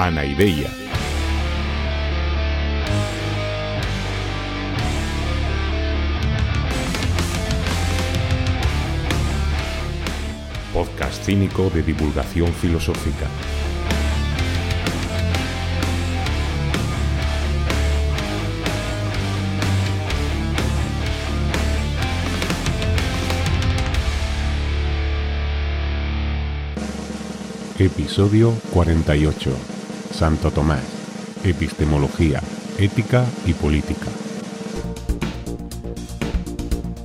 Anaideia. Podcast cínico de divulgación filosófica. Episodio 48. Santo Tomás. Epistemología, ética y política.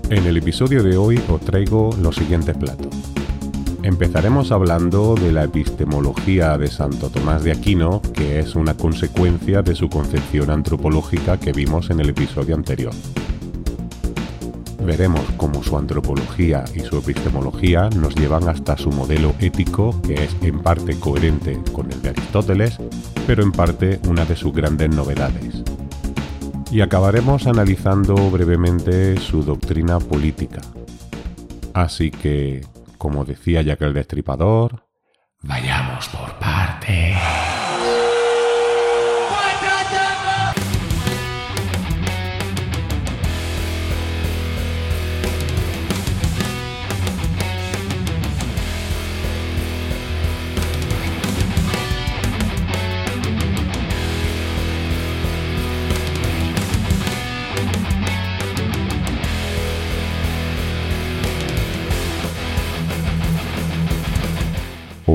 En el episodio de hoy os traigo los siguientes platos. Empezaremos hablando de la epistemología de Santo Tomás de Aquino, que es una consecuencia de su concepción antropológica que vimos en el episodio anterior veremos cómo su antropología y su epistemología nos llevan hasta su modelo ético, que es en parte coherente con el de Aristóteles, pero en parte una de sus grandes novedades. Y acabaremos analizando brevemente su doctrina política. Así que, como decía Jack el Destripador, vayamos por partes.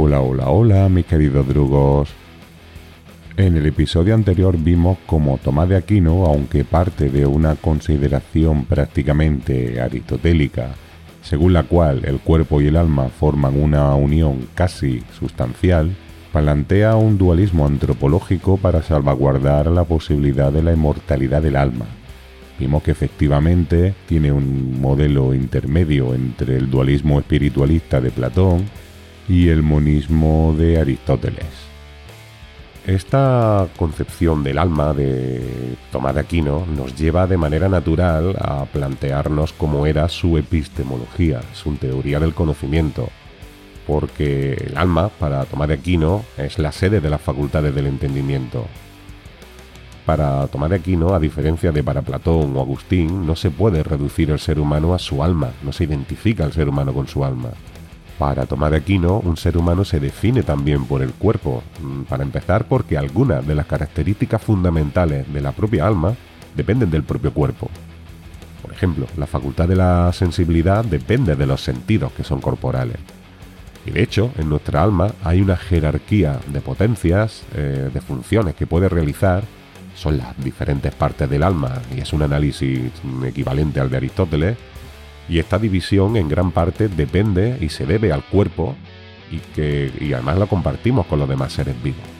Hola, hola, hola, mis queridos drugos. En el episodio anterior vimos cómo Tomás de Aquino, aunque parte de una consideración prácticamente aristotélica, según la cual el cuerpo y el alma forman una unión casi sustancial, plantea un dualismo antropológico para salvaguardar la posibilidad de la inmortalidad del alma. Vimos que efectivamente tiene un modelo intermedio entre el dualismo espiritualista de Platón y el monismo de Aristóteles. Esta concepción del alma de Tomás de Aquino nos lleva de manera natural a plantearnos cómo era su epistemología, su teoría del conocimiento, porque el alma, para Tomás de Aquino, es la sede de las facultades del entendimiento. Para Tomás de Aquino, a diferencia de para Platón o Agustín, no se puede reducir el ser humano a su alma, no se identifica el ser humano con su alma. Para Tomás de Aquino, un ser humano se define también por el cuerpo, mm, para empezar porque algunas de las características fundamentales de la propia alma dependen del propio cuerpo. Por ejemplo, la facultad de la sensibilidad depende de los sentidos que son corporales. Y de hecho, en nuestra alma hay una jerarquía de potencias, eh, de funciones que puede realizar, son las diferentes partes del alma, y es un análisis equivalente al de Aristóteles, y esta división en gran parte depende y se debe al cuerpo y que y además la compartimos con los demás seres vivos.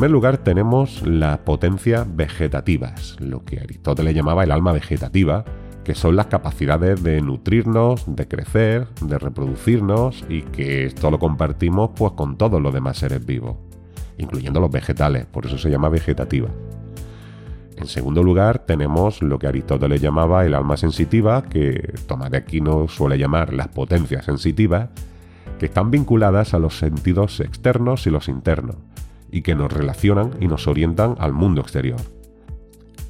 Primer lugar tenemos las potencias vegetativas, lo que Aristóteles llamaba el alma vegetativa, que son las capacidades de nutrirnos, de crecer, de reproducirnos y que esto lo compartimos pues con todos los demás seres vivos, incluyendo los vegetales, por eso se llama vegetativa. En segundo lugar tenemos lo que Aristóteles llamaba el alma sensitiva, que Tomás de Aquino suele llamar las potencias sensitivas, que están vinculadas a los sentidos externos y los internos y que nos relacionan y nos orientan al mundo exterior.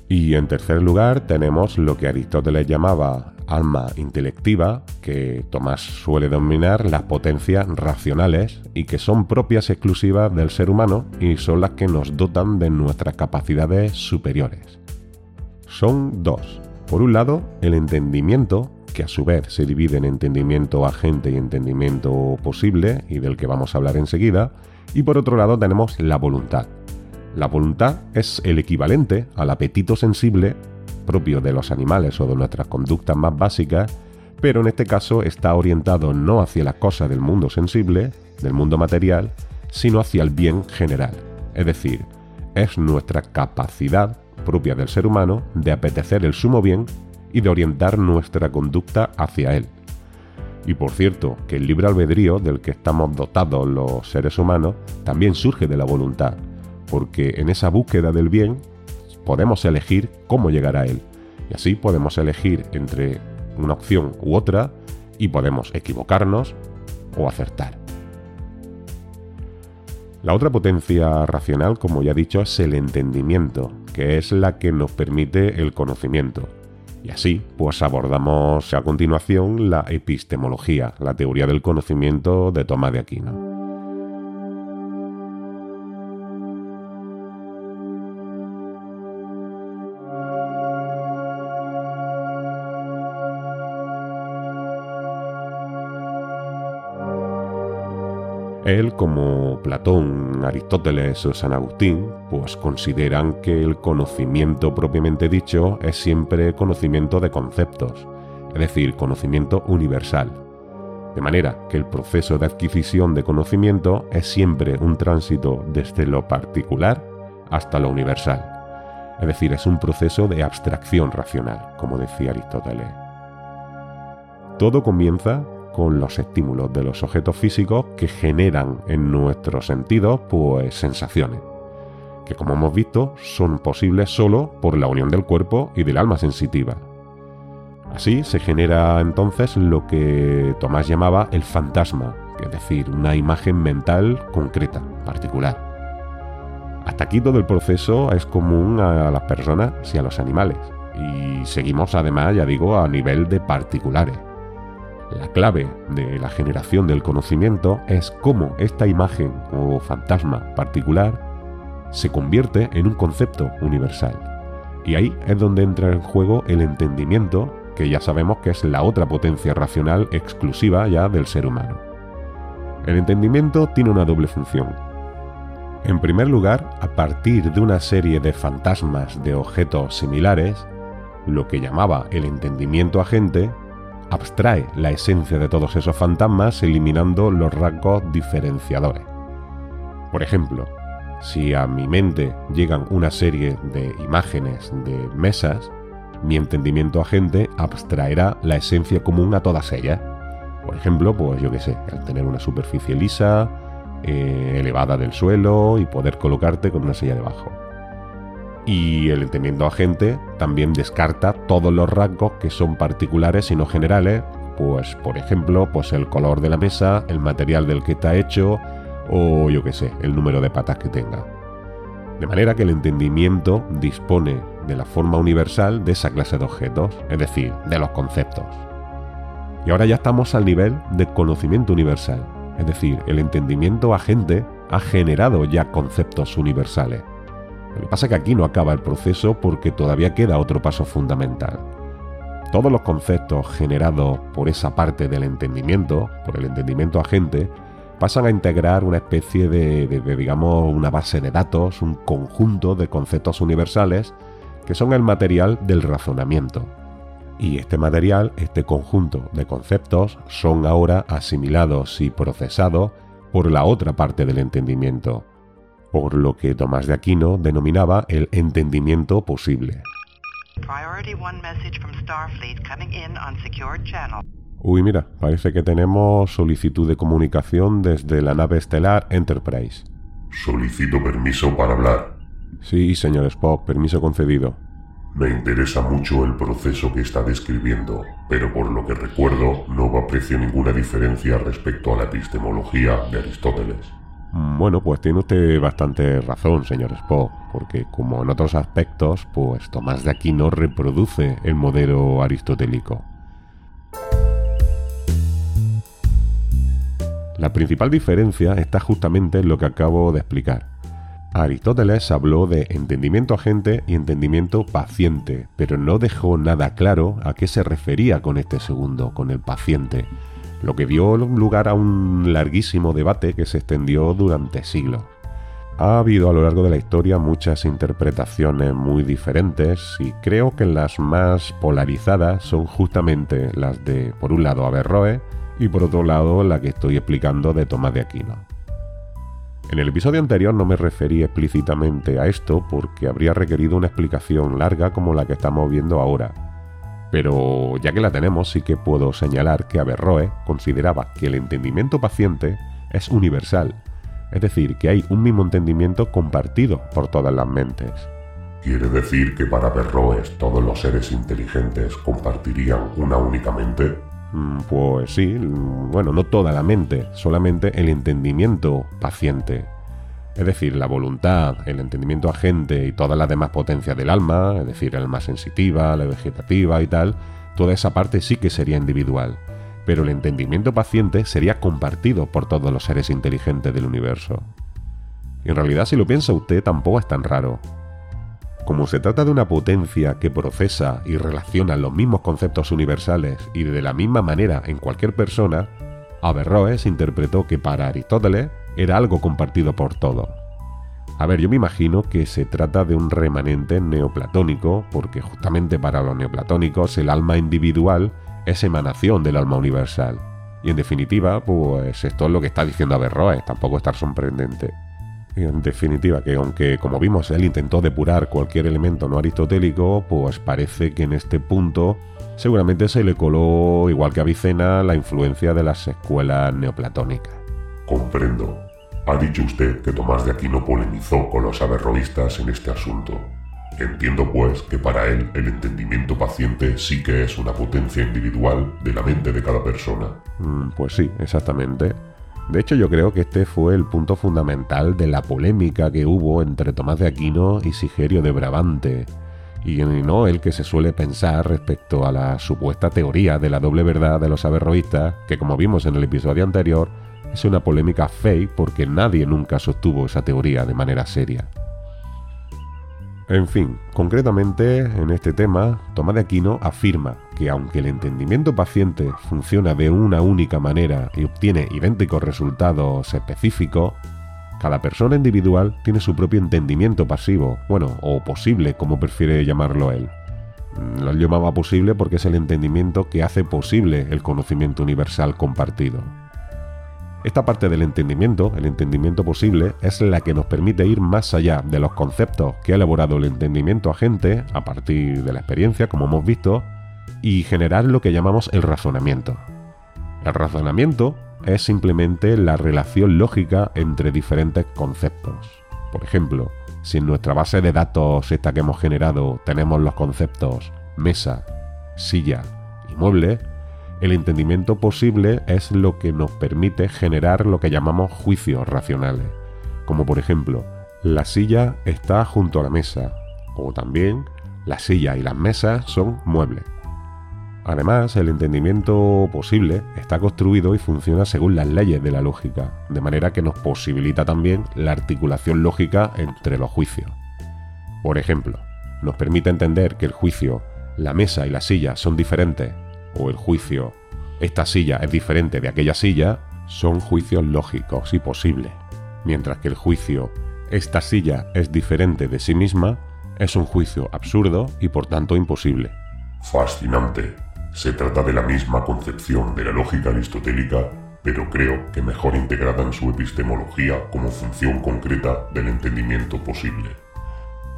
Y en tercer lugar tenemos lo que Aristóteles llamaba alma intelectiva, que Tomás suele denominar las potencias racionales y que son propias exclusivas del ser humano y son las que nos dotan de nuestras capacidades superiores. Son dos. Por un lado, el entendimiento, que a su vez se divide en entendimiento agente y entendimiento posible, y del que vamos a hablar enseguida, y por otro lado tenemos la voluntad. La voluntad es el equivalente al apetito sensible propio de los animales o de nuestras conductas más básicas, pero en este caso está orientado no hacia las cosas del mundo sensible, del mundo material, sino hacia el bien general. Es decir, es nuestra capacidad propia del ser humano de apetecer el sumo bien y de orientar nuestra conducta hacia él. Y por cierto, que el libre albedrío del que estamos dotados los seres humanos también surge de la voluntad, porque en esa búsqueda del bien podemos elegir cómo llegar a él. Y así podemos elegir entre una opción u otra y podemos equivocarnos o acertar. La otra potencia racional, como ya he dicho, es el entendimiento, que es la que nos permite el conocimiento. Y así, pues abordamos a continuación la epistemología, la teoría del conocimiento de Tomás de Aquino. Él, como Platón, Aristóteles o San Agustín, pues consideran que el conocimiento propiamente dicho es siempre conocimiento de conceptos, es decir, conocimiento universal. De manera que el proceso de adquisición de conocimiento es siempre un tránsito desde lo particular hasta lo universal. Es decir, es un proceso de abstracción racional, como decía Aristóteles. Todo comienza con los estímulos de los objetos físicos que generan en nuestros sentidos pues sensaciones, que como hemos visto son posibles solo por la unión del cuerpo y del alma sensitiva. Así se genera entonces lo que Tomás llamaba el fantasma, es decir, una imagen mental concreta, particular. Hasta aquí todo el proceso es común a las personas y a los animales, y seguimos además, ya digo, a nivel de particulares. La clave de la generación del conocimiento es cómo esta imagen o fantasma particular se convierte en un concepto universal. Y ahí es donde entra en juego el entendimiento, que ya sabemos que es la otra potencia racional exclusiva ya del ser humano. El entendimiento tiene una doble función. En primer lugar, a partir de una serie de fantasmas de objetos similares, lo que llamaba el entendimiento agente abstrae la esencia de todos esos fantasmas eliminando los rasgos diferenciadores. Por ejemplo, si a mi mente llegan una serie de imágenes de mesas, mi entendimiento agente abstraerá la esencia común a todas ellas. Por ejemplo, pues yo qué sé, al tener una superficie lisa, eh, elevada del suelo y poder colocarte con una silla debajo. Y el entendimiento agente también descarta todos los rasgos que son particulares y no generales, pues por ejemplo, pues el color de la mesa, el material del que está hecho o yo qué sé, el número de patas que tenga. De manera que el entendimiento dispone de la forma universal de esa clase de objetos, es decir, de los conceptos. Y ahora ya estamos al nivel de conocimiento universal, es decir, el entendimiento agente ha generado ya conceptos universales. Lo que pasa es que aquí no acaba el proceso porque todavía queda otro paso fundamental. Todos los conceptos generados por esa parte del entendimiento, por el entendimiento agente, pasan a integrar una especie de, digamos, una base de datos, un conjunto de conceptos universales que son el material del razonamiento. Y este material, este conjunto de conceptos, son ahora asimilados y procesados por la otra parte del entendimiento, por lo que Tomás de Aquino denominaba el entendimiento posible. Uy, mira, parece que tenemos solicitud de comunicación desde la nave estelar Enterprise. Solicito permiso para hablar. Sí, señor Spock, permiso concedido. Me interesa mucho el proceso que está describiendo, pero por lo que recuerdo no aprecio ninguna diferencia respecto a la epistemología de Aristóteles. Mm, bueno, pues tiene usted bastante razón, señor Spock, porque como en otros aspectos, pues Tomás de Aquino reproduce el modelo aristotélico. La principal diferencia está justamente en lo que acabo de explicar. Aristóteles habló de entendimiento agente y entendimiento paciente, pero no dejó nada claro a qué se refería con este segundo, con el paciente lo que dio lugar a un larguísimo debate que se extendió durante siglos. Ha habido a lo largo de la historia muchas interpretaciones muy diferentes y creo que las más polarizadas son justamente las de, por un lado, Averroes y por otro lado, la que estoy explicando de Tomás de Aquino. En el episodio anterior no me referí explícitamente a esto porque habría requerido una explicación larga como la que estamos viendo ahora, Pero ya que la tenemos, sí que puedo señalar que Averroes consideraba que el entendimiento paciente es universal, es decir, que hay un mismo entendimiento compartido por todas las mentes. ¿Quiere decir que para Averroes todos los seres inteligentes compartirían una única mente? Mm, pues sí, bueno, no toda la mente, solamente el entendimiento paciente. Es decir, la voluntad, el entendimiento agente y todas las demás potencias del alma, es decir, el alma sensitiva, la vegetativa y tal, toda esa parte sí que sería individual. Pero el entendimiento paciente sería compartido por todos los seres inteligentes del universo. Y en realidad, si lo piensa usted, tampoco es tan raro. Como se trata de una potencia que procesa y relaciona los mismos conceptos universales y de la misma manera en cualquier persona, Averroes interpretó que para Aristóteles era algo compartido por todos. A ver, yo me imagino que se trata de un remanente neoplatónico, porque justamente para los neoplatónicos el alma individual es emanación del alma universal. Y en definitiva, pues esto es lo que está diciendo Averroes, tampoco es tan sorprendente. En definitiva, que aunque como vimos él intentó depurar cualquier elemento no aristotélico, pues parece que en este punto seguramente se le coló, igual que a Vicena, la influencia de las escuelas neoplatónicas. Comprendo. Ha dicho usted que Tomás de Aquino polemizó con los averroístas en este asunto. Entiendo pues que para él el entendimiento paciente sí que es una potencia individual de la mente de cada persona. Mm, pues sí, exactamente. De hecho yo creo que este fue el punto fundamental de la polémica que hubo entre Tomás de Aquino y Sigerio de Brabante, y no el que se suele pensar respecto a la supuesta teoría de la doble verdad de los averroístas, que como vimos en el episodio anterior, es una polémica fake porque nadie nunca sostuvo esa teoría de manera seria. En fin, concretamente en este tema, Tomás de Aquino afirma que aunque el entendimiento paciente funciona de una única manera y obtiene idénticos resultados específicos, cada persona individual tiene su propio entendimiento pasivo, bueno, o posible, como prefiere llamarlo él. Lo llamaba posible porque es el entendimiento que hace posible el conocimiento universal compartido. Esta parte del entendimiento, el entendimiento posible, es la que nos permite ir más allá de los conceptos que ha elaborado el entendimiento agente a partir de la experiencia, como hemos visto, y generar lo que llamamos el razonamiento. El razonamiento es simplemente la relación lógica entre diferentes conceptos. Por ejemplo, si en nuestra base de datos esta que hemos generado tenemos los conceptos mesa, silla y mueble, el entendimiento posible es lo que nos permite generar lo que llamamos juicios racionales, como por ejemplo, la silla está junto a la mesa, o también la silla y las mesas son muebles. Además, el entendimiento posible está construido y funciona según las leyes de la lógica, de manera que nos posibilita también la articulación lógica entre los juicios. Por ejemplo, nos permite entender que el juicio, la mesa y la silla son diferentes o el juicio esta silla es diferente de aquella silla son juicios lógicos y posibles, mientras que el juicio esta silla es diferente de sí misma es un juicio absurdo y por tanto imposible. Fascinante. Se trata de la misma concepción de la lógica aristotélica, pero creo que mejor integrada en su epistemología como función concreta del entendimiento posible.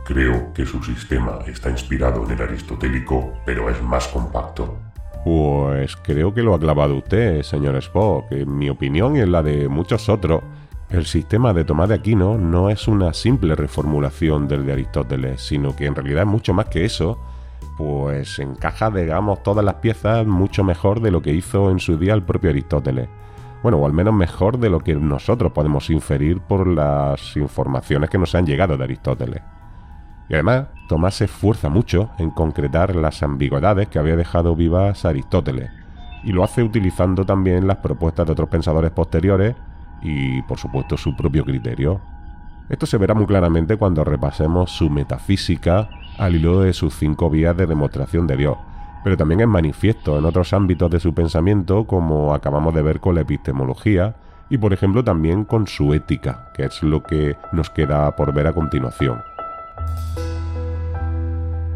Creo que su sistema está inspirado en el aristotélico, pero es más compacto. Pues creo que lo ha clavado usted, señor Spock. En mi opinión y en la de muchos otros, el sistema de Tomás de Aquino no es una simple reformulación del de Aristóteles, sino que en realidad es mucho más que eso, pues encaja, digamos, todas las piezas mucho mejor de lo que hizo en su día el propio Aristóteles. Bueno, o al menos mejor de lo que nosotros podemos inferir por las informaciones que nos han llegado de Aristóteles. Y además, Tomás se esfuerza mucho en concretar las ambigüedades que había dejado vivas Aristóteles, y lo hace utilizando también las propuestas de otros pensadores posteriores y, por supuesto, su propio criterio. Esto se verá muy claramente cuando repasemos su metafísica al hilo de sus cinco vías de demostración de Dios, pero también es manifiesto en otros ámbitos de su pensamiento, como acabamos de ver con la epistemología, y por ejemplo también con su ética, que es lo que nos queda por ver a continuación.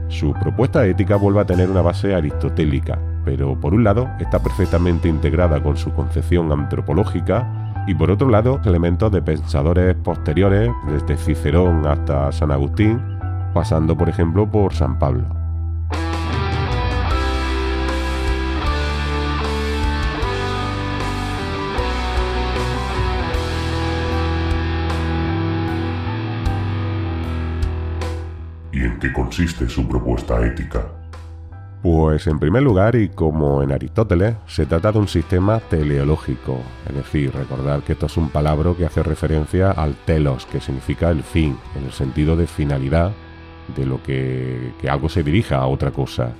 Su propuesta ética vuelve a tener una base aristotélica, pero por un lado está perfectamente integrada con su concepción antropológica y por otro lado elementos de pensadores posteriores, desde Cicerón hasta San Agustín, pasando por ejemplo por San Pablo. ¿En qué consiste su propuesta ética? Pues en primer lugar, y como en Aristóteles, se trata de un sistema teleológico, es decir, recordar que esto es un palabra que hace referencia al telos, que significa el fin, en el sentido de finalidad, de lo que, que algo se dirija a otra cosa.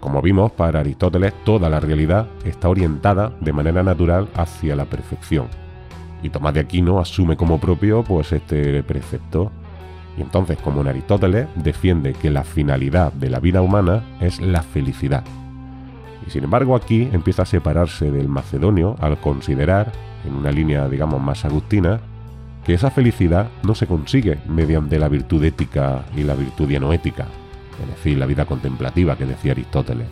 Como vimos, para Aristóteles toda la realidad está orientada de manera natural hacia la perfección. Y Tomás de Aquino asume como propio pues este precepto y entonces, como en Aristóteles, defiende que la finalidad de la vida humana es la felicidad. Y sin embargo aquí empieza a separarse del macedonio al considerar, en una línea digamos más agustina, que esa felicidad no se consigue mediante la virtud ética y la virtud dianoética, es decir, la vida contemplativa que decía Aristóteles,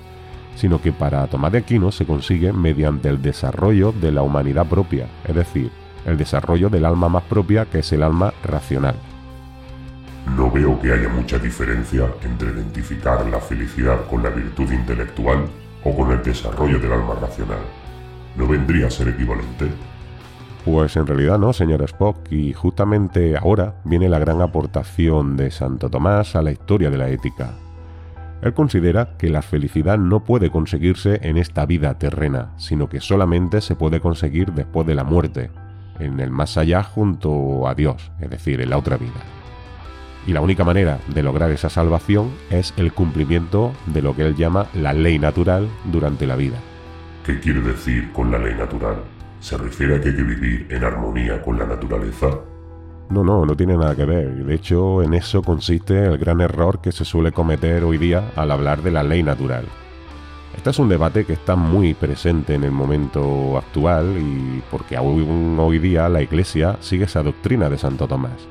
sino que para Tomás de Aquino se consigue mediante el desarrollo de la humanidad propia, es decir, el desarrollo del alma más propia que es el alma racional. No veo que haya mucha diferencia entre identificar la felicidad con la virtud intelectual o con el desarrollo del alma racional. ¿No vendría a ser equivalente? Pues en realidad no, señor Spock, y justamente ahora viene la gran aportación de Santo Tomás a la historia de la ética. Él considera que la felicidad no puede conseguirse en esta vida terrena, sino que solamente se puede conseguir después de la muerte, en el más allá junto a Dios, es decir, en la otra vida. Y la única manera de lograr esa salvación es el cumplimiento de lo que él llama la ley natural durante la vida. ¿Qué quiere decir con la ley natural? ¿Se refiere a que hay que vivir en armonía con la naturaleza? No, no, no tiene nada que ver. De hecho, en eso consiste el gran error que se suele cometer hoy día al hablar de la ley natural. Este es un debate que está muy presente en el momento actual y porque aún hoy día la Iglesia sigue esa doctrina de Santo Tomás.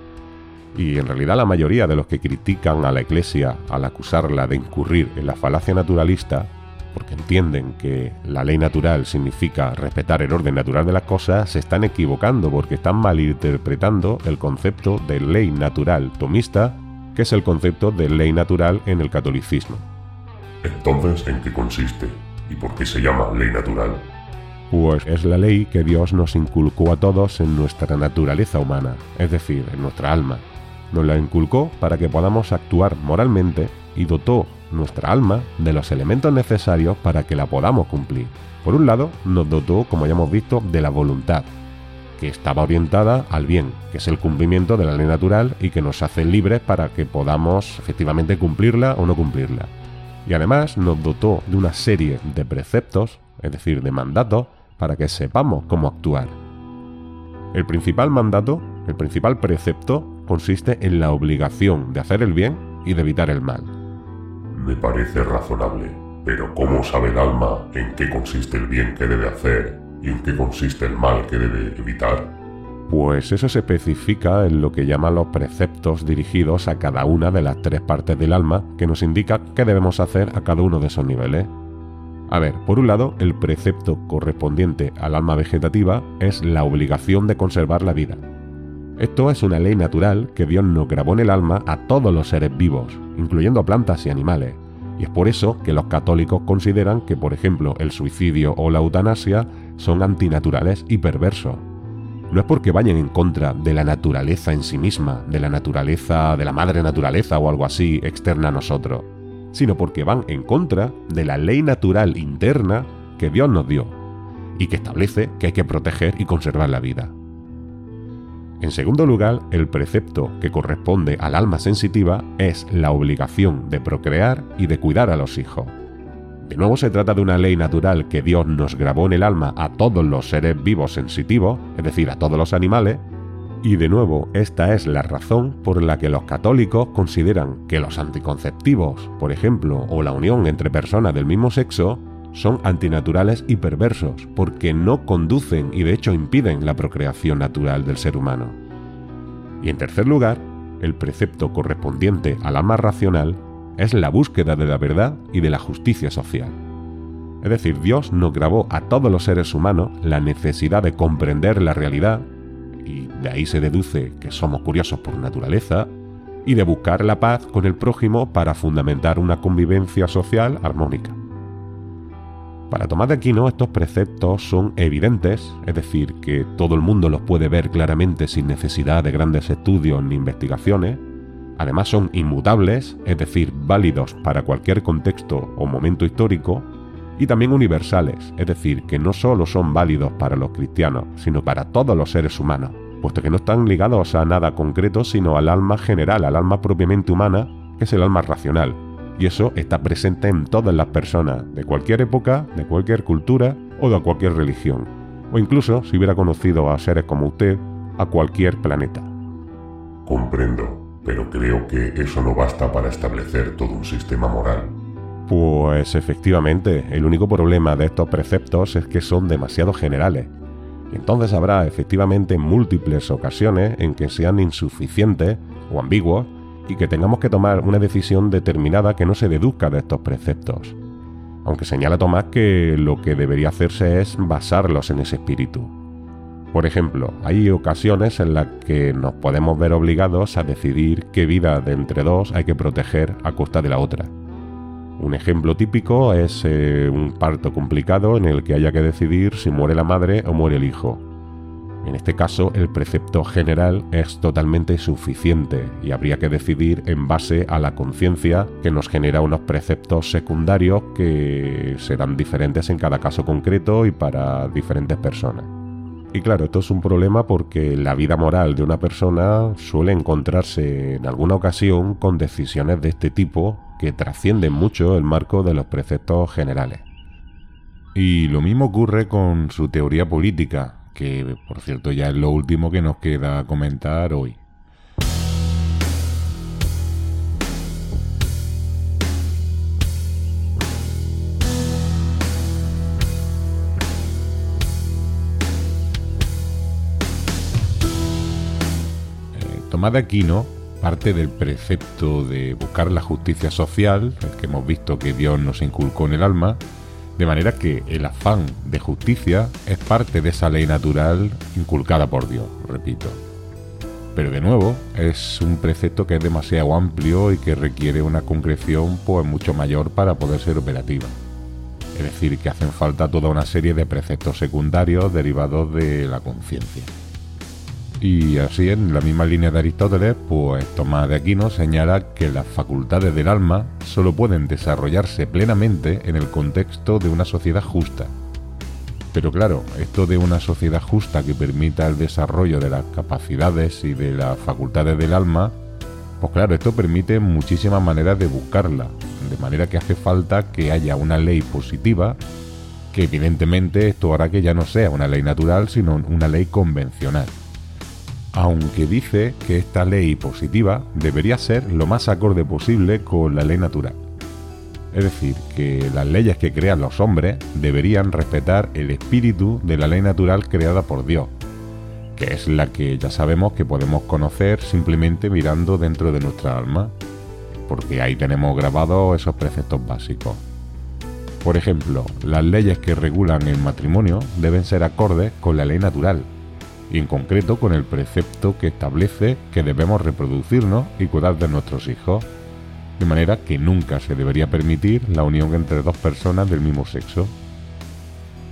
Y en realidad la mayoría de los que critican a la Iglesia al acusarla de incurrir en la falacia naturalista, porque entienden que la ley natural significa respetar el orden natural de las cosas, se están equivocando porque están malinterpretando el concepto de ley natural tomista, que es el concepto de ley natural en el catolicismo. Entonces, ¿en qué consiste? ¿Y por qué se llama ley natural? Pues es la ley que Dios nos inculcó a todos en nuestra naturaleza humana, es decir, en nuestra alma nos la inculcó para que podamos actuar moralmente y dotó nuestra alma de los elementos necesarios para que la podamos cumplir. Por un lado, nos dotó, como ya hemos visto, de la voluntad, que estaba orientada al bien, que es el cumplimiento de la ley natural y que nos hace libres para que podamos efectivamente cumplirla o no cumplirla. Y además nos dotó de una serie de preceptos, es decir, de mandatos, para que sepamos cómo actuar. El principal mandato, el principal precepto, consiste en la obligación de hacer el bien y de evitar el mal. Me parece razonable, pero ¿cómo sabe el alma en qué consiste el bien que debe hacer y en qué consiste el mal que debe evitar? Pues eso se especifica en lo que llaman los preceptos dirigidos a cada una de las tres partes del alma que nos indica qué debemos hacer a cada uno de esos niveles. A ver, por un lado, el precepto correspondiente al alma vegetativa es la obligación de conservar la vida. Esto es una ley natural que Dios nos grabó en el alma a todos los seres vivos, incluyendo plantas y animales. Y es por eso que los católicos consideran que, por ejemplo, el suicidio o la eutanasia son antinaturales y perversos. No es porque vayan en contra de la naturaleza en sí misma, de la naturaleza, de la madre naturaleza o algo así externa a nosotros sino porque van en contra de la ley natural interna que Dios nos dio y que establece que hay que proteger y conservar la vida. En segundo lugar, el precepto que corresponde al alma sensitiva es la obligación de procrear y de cuidar a los hijos. De nuevo se trata de una ley natural que Dios nos grabó en el alma a todos los seres vivos sensitivos, es decir, a todos los animales, y de nuevo, esta es la razón por la que los católicos consideran que los anticonceptivos, por ejemplo, o la unión entre personas del mismo sexo, son antinaturales y perversos, porque no conducen y de hecho impiden la procreación natural del ser humano. Y en tercer lugar, el precepto correspondiente al alma racional es la búsqueda de la verdad y de la justicia social. Es decir, Dios nos grabó a todos los seres humanos la necesidad de comprender la realidad y de ahí se deduce que somos curiosos por naturaleza, y de buscar la paz con el prójimo para fundamentar una convivencia social armónica. Para Tomás de Aquino estos preceptos son evidentes, es decir, que todo el mundo los puede ver claramente sin necesidad de grandes estudios ni investigaciones, Además son inmutables, es decir, válidos para cualquier contexto o momento histórico, y también universales, es decir, que no solo son válidos para los cristianos, sino para todos los seres humanos, puesto que no están ligados a nada concreto, sino al alma general, al alma propiamente humana, que es el alma racional. Y eso está presente en todas las personas, de cualquier época, de cualquier cultura o de cualquier religión. O incluso, si hubiera conocido a seres como usted, a cualquier planeta. Comprendo, pero creo que eso no basta para establecer todo un sistema moral. Pues efectivamente, el único problema de estos preceptos es que son demasiado generales. Y entonces habrá efectivamente múltiples ocasiones en que sean insuficientes o ambiguos y que tengamos que tomar una decisión determinada que no se deduzca de estos preceptos. Aunque señala Tomás que lo que debería hacerse es basarlos en ese espíritu. Por ejemplo, hay ocasiones en las que nos podemos ver obligados a decidir qué vida de entre dos hay que proteger a costa de la otra. Un ejemplo típico es eh, un parto complicado en el que haya que decidir si muere la madre o muere el hijo. En este caso, el precepto general es totalmente suficiente y habría que decidir en base a la conciencia que nos genera unos preceptos secundarios que serán diferentes en cada caso concreto y para diferentes personas. Y claro, esto es un problema porque la vida moral de una persona suele encontrarse en alguna ocasión con decisiones de este tipo que trascienden mucho el marco de los preceptos generales. Y lo mismo ocurre con su teoría política, que por cierto ya es lo último que nos queda comentar hoy. Eh, Tomás de Aquino parte del precepto de buscar la justicia social, el que hemos visto que Dios nos inculcó en el alma, de manera que el afán de justicia es parte de esa ley natural inculcada por Dios, repito. Pero de nuevo, es un precepto que es demasiado amplio y que requiere una concreción pues mucho mayor para poder ser operativa. Es decir, que hacen falta toda una serie de preceptos secundarios derivados de la conciencia. Y así, en la misma línea de Aristóteles, pues Tomás de Aquino señala que las facultades del alma solo pueden desarrollarse plenamente en el contexto de una sociedad justa. Pero claro, esto de una sociedad justa que permita el desarrollo de las capacidades y de las facultades del alma, pues claro, esto permite muchísimas maneras de buscarla, de manera que hace falta que haya una ley positiva, que evidentemente esto hará que ya no sea una ley natural, sino una ley convencional aunque dice que esta ley positiva debería ser lo más acorde posible con la ley natural. Es decir, que las leyes que crean los hombres deberían respetar el espíritu de la ley natural creada por Dios, que es la que ya sabemos que podemos conocer simplemente mirando dentro de nuestra alma, porque ahí tenemos grabados esos preceptos básicos. Por ejemplo, las leyes que regulan el matrimonio deben ser acordes con la ley natural, y en concreto con el precepto que establece que debemos reproducirnos y cuidar de nuestros hijos, de manera que nunca se debería permitir la unión entre dos personas del mismo sexo.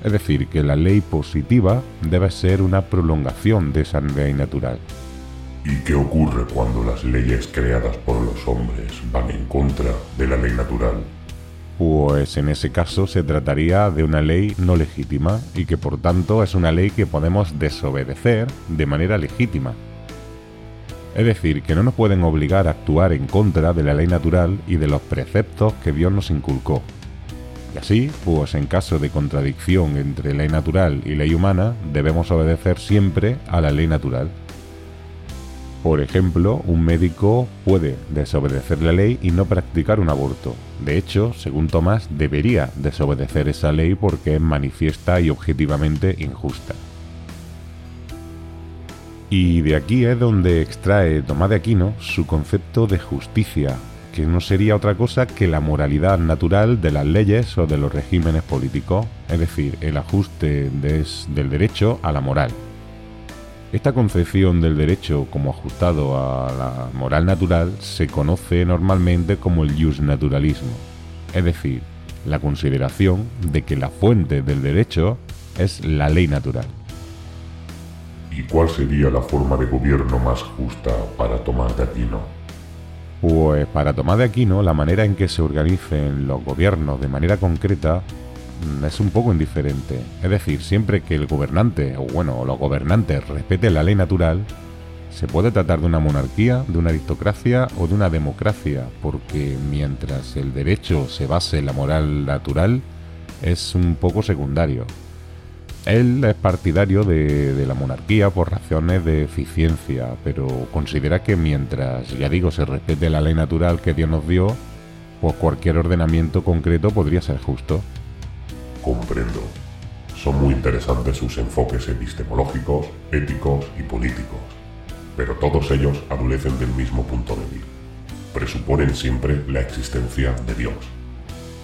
Es decir, que la ley positiva debe ser una prolongación de esa ley natural. ¿Y qué ocurre cuando las leyes creadas por los hombres van en contra de la ley natural? Pues en ese caso se trataría de una ley no legítima y que por tanto es una ley que podemos desobedecer de manera legítima. Es decir, que no nos pueden obligar a actuar en contra de la ley natural y de los preceptos que Dios nos inculcó. Y así, pues en caso de contradicción entre ley natural y ley humana, debemos obedecer siempre a la ley natural. Por ejemplo, un médico puede desobedecer la ley y no practicar un aborto. De hecho, según Tomás, debería desobedecer esa ley porque es manifiesta y objetivamente injusta. Y de aquí es donde extrae Tomás de Aquino su concepto de justicia, que no sería otra cosa que la moralidad natural de las leyes o de los regímenes políticos, es decir, el ajuste del derecho a la moral. Esta concepción del derecho como ajustado a la moral natural se conoce normalmente como el naturalismo, es decir, la consideración de que la fuente del derecho es la ley natural. ¿Y cuál sería la forma de gobierno más justa para Tomás de Aquino? Pues para Tomás de Aquino, la manera en que se organicen los gobiernos de manera concreta es un poco indiferente. Es decir, siempre que el gobernante, o bueno, los gobernantes respeten la ley natural, se puede tratar de una monarquía, de una aristocracia o de una democracia, porque mientras el derecho se base en la moral natural, es un poco secundario. Él es partidario de, la monarquía por razones de eficiencia, pero considera que mientras, ya digo, se respete la ley natural que Dios nos dio, pues cualquier ordenamiento concreto podría ser justo. Comprendo. Son muy interesantes sus enfoques epistemológicos, éticos y políticos, pero todos ellos adolecen del mismo punto débil. Presuponen siempre la existencia de Dios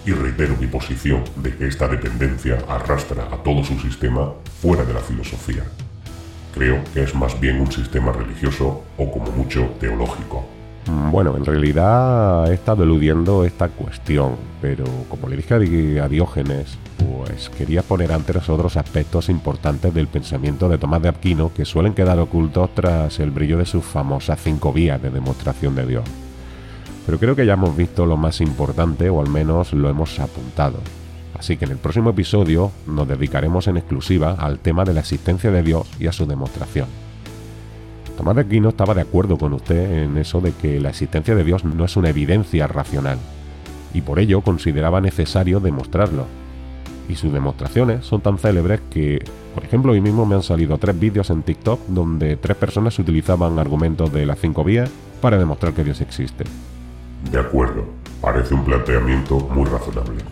y reitero mi posición de que esta dependencia arrastra a todo su sistema fuera de la filosofía. Creo que es más bien un sistema religioso o como mucho teológico. Mm, bueno, en realidad he estado eludiendo esta cuestión, pero como le dije a Diógenes, pues quería poner antes otros aspectos importantes del pensamiento de Tomás de Aquino que suelen quedar ocultos tras el brillo de sus famosas cinco vías de demostración de Dios. Pero creo que ya hemos visto lo más importante, o al menos lo hemos apuntado. Así que en el próximo episodio nos dedicaremos en exclusiva al tema de la existencia de Dios y a su demostración. Tomás de Aquino estaba de acuerdo con usted en eso de que la existencia de Dios no es una evidencia racional, y por ello consideraba necesario demostrarlo. Y sus demostraciones son tan célebres que, por ejemplo, hoy mismo me han salido tres vídeos en TikTok donde tres personas utilizaban argumentos de las cinco vías para demostrar que Dios existe. De acuerdo, parece un planteamiento muy razonable.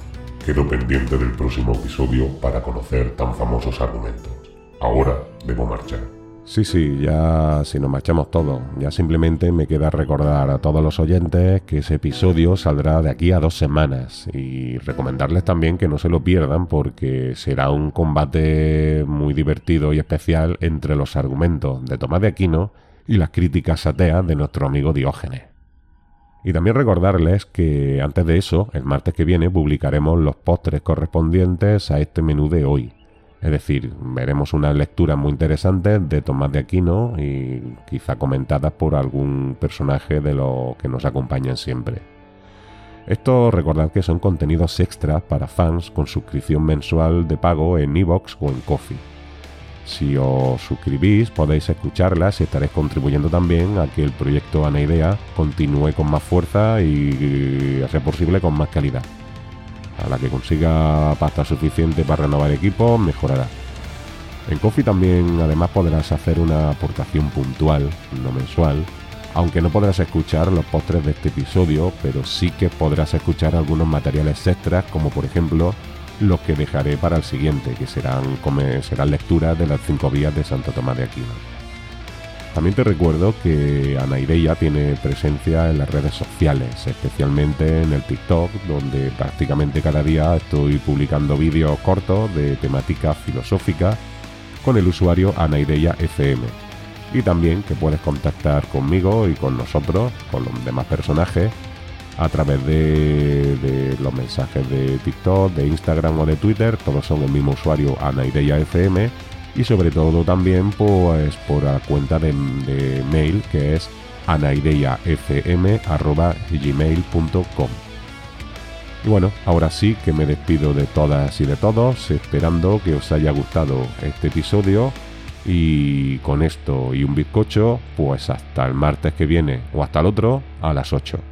Quedo pendiente del próximo episodio para conocer tan famosos argumentos. Ahora debo marchar. Sí, sí, ya si nos marchamos todos, ya simplemente me queda recordar a todos los oyentes que ese episodio saldrá de aquí a dos semanas y recomendarles también que no se lo pierdan porque será un combate muy divertido y especial entre los argumentos de Tomás de Aquino y las críticas ateas de nuestro amigo Diógenes. Y también recordarles que antes de eso, el martes que viene, publicaremos los postres correspondientes a este menú de hoy. Es decir, veremos unas lecturas muy interesantes de Tomás de Aquino y quizá comentadas por algún personaje de los que nos acompañan siempre. Esto recordad que son contenidos extras para fans con suscripción mensual de pago en iVoox o en Coffee. Si os suscribís podéis escucharlas y estaréis contribuyendo también a que el proyecto Ana Idea continúe con más fuerza y, a ser posible, con más calidad. A la que consiga pasta suficiente para renovar equipo, mejorará. En Coffee también además podrás hacer una aportación puntual, no mensual, aunque no podrás escuchar los postres de este episodio, pero sí que podrás escuchar algunos materiales extras, como por ejemplo los que dejaré para el siguiente, que serán, serán lecturas de las cinco vías de Santo Tomás de Aquino. También te recuerdo que Anaideya tiene presencia en las redes sociales, especialmente en el TikTok, donde prácticamente cada día estoy publicando vídeos cortos de temática filosófica con el usuario Anaideya FM. Y también que puedes contactar conmigo y con nosotros, con los demás personajes, a través de, los mensajes de TikTok, de Instagram o de Twitter, todos son el mismo usuario Anaideya FM y sobre todo también pues por la cuenta de, mail que es anaideyafm.gmail.com y bueno, ahora sí que me despido de todas y de todos, esperando que os haya gustado este episodio. Y con esto y un bizcocho, pues hasta el martes que viene o hasta el otro a las 8.